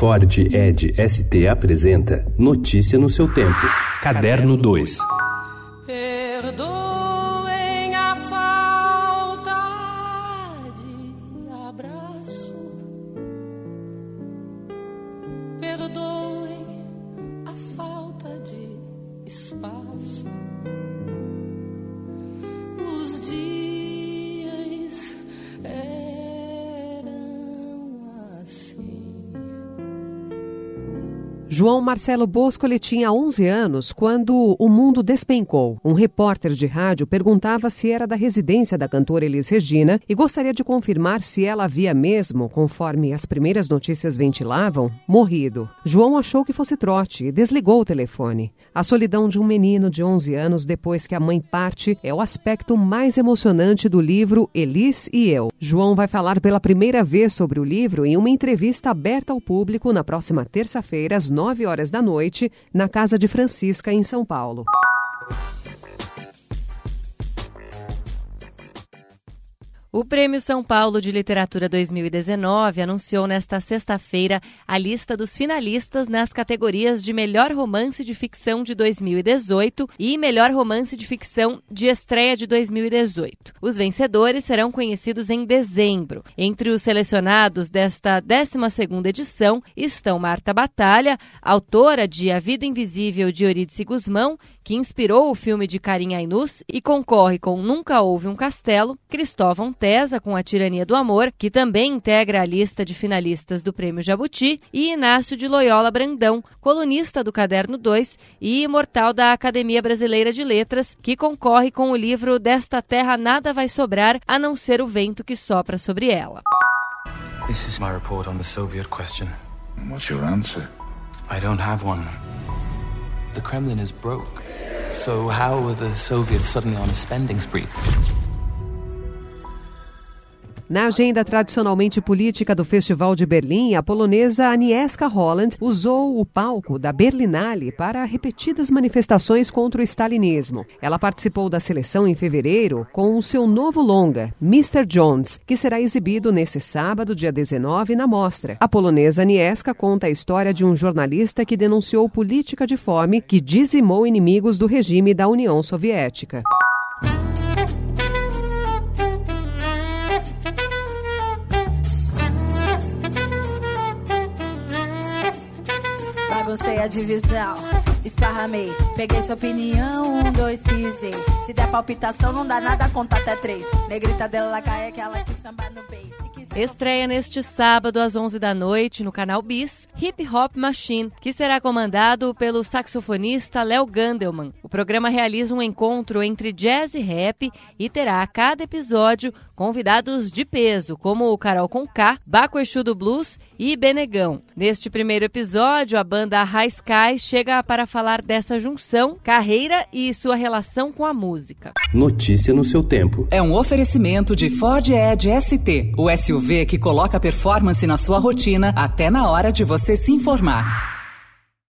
Ford Ed ST apresenta Notícia no seu tempo. Caderno 2. Perdoem a falta de abraço. Perdoem a falta de espaço. João Marcelo Boscoli tinha 11 anos quando o mundo despencou. Um repórter de rádio perguntava se era da residência da cantora Elis Regina e gostaria de confirmar se ela havia mesmo, conforme as primeiras notícias ventilavam, morrido. João achou que fosse trote e desligou o telefone. A solidão de um menino de 11 anos depois que a mãe parte é o aspecto mais emocionante do livro Elis e Eu. João vai falar pela primeira vez sobre o livro em uma entrevista aberta ao público na próxima terça-feira, às 9 horas da noite, na Casa de Francisca, em São Paulo. O Prêmio São Paulo de Literatura 2019 anunciou nesta sexta-feira a lista dos finalistas nas categorias de Melhor Romance de Ficção de 2018 e Melhor Romance de Ficção de Estreia de 2018. Os vencedores serão conhecidos em dezembro. Entre os selecionados desta 12ª edição estão Marta Batalha, autora de A Vida Invisível de Eurídice Guzmão, que inspirou o filme de Karim Ainus e concorre com Nunca Houve um Castelo, Cristóvão Tesa com A Tirania do Amor, que também integra a lista de finalistas do Prêmio Jabuti, e Inácio de Loyola Brandão, colunista do Caderno 2 e imortal da Academia Brasileira de Letras, que concorre com o livro Desta Terra Nada Vai Sobrar, a não ser o vento que sopra sobre ela. This is my report on the Soviet question. What's your answer? I don't have one. The Kremlin is broke. So how are the Soviets suddenly on a spending spree? Na agenda tradicionalmente política do Festival de Berlim, a polonesa Agnieszka Holland usou o palco da Berlinale para repetidas manifestações contra o stalinismo. Ela participou da seleção em fevereiro com o seu novo longa, Mr. Jones, que será exibido nesse sábado, dia 19, na mostra. A polonesa Agnieszka conta a história de um jornalista que denunciou política de fome que dizimou inimigos do regime da União Soviética. Baguncei a divisão, esparramei. Peguei sua opinião, um, dois, pisei. Se der palpitação, não dá nada, conta até três. Negrita dela cai aquela que samba no beijo. Estreia neste sábado às 11 da noite no canal Bis, Hip Hop Machine, que será comandado pelo saxofonista Léo Gandelman. O programa realiza um encontro entre jazz e rap e terá a cada episódio convidados de peso, como o Carol Conká, Baco Exu do Blues e Benegão. Neste primeiro episódio, a banda High Sky chega para falar dessa junção, carreira e sua relação com a música. Notícia no seu tempo. É um oferecimento de Ford Edge ST, o SUV que coloca performance na sua rotina até na hora de você se informar.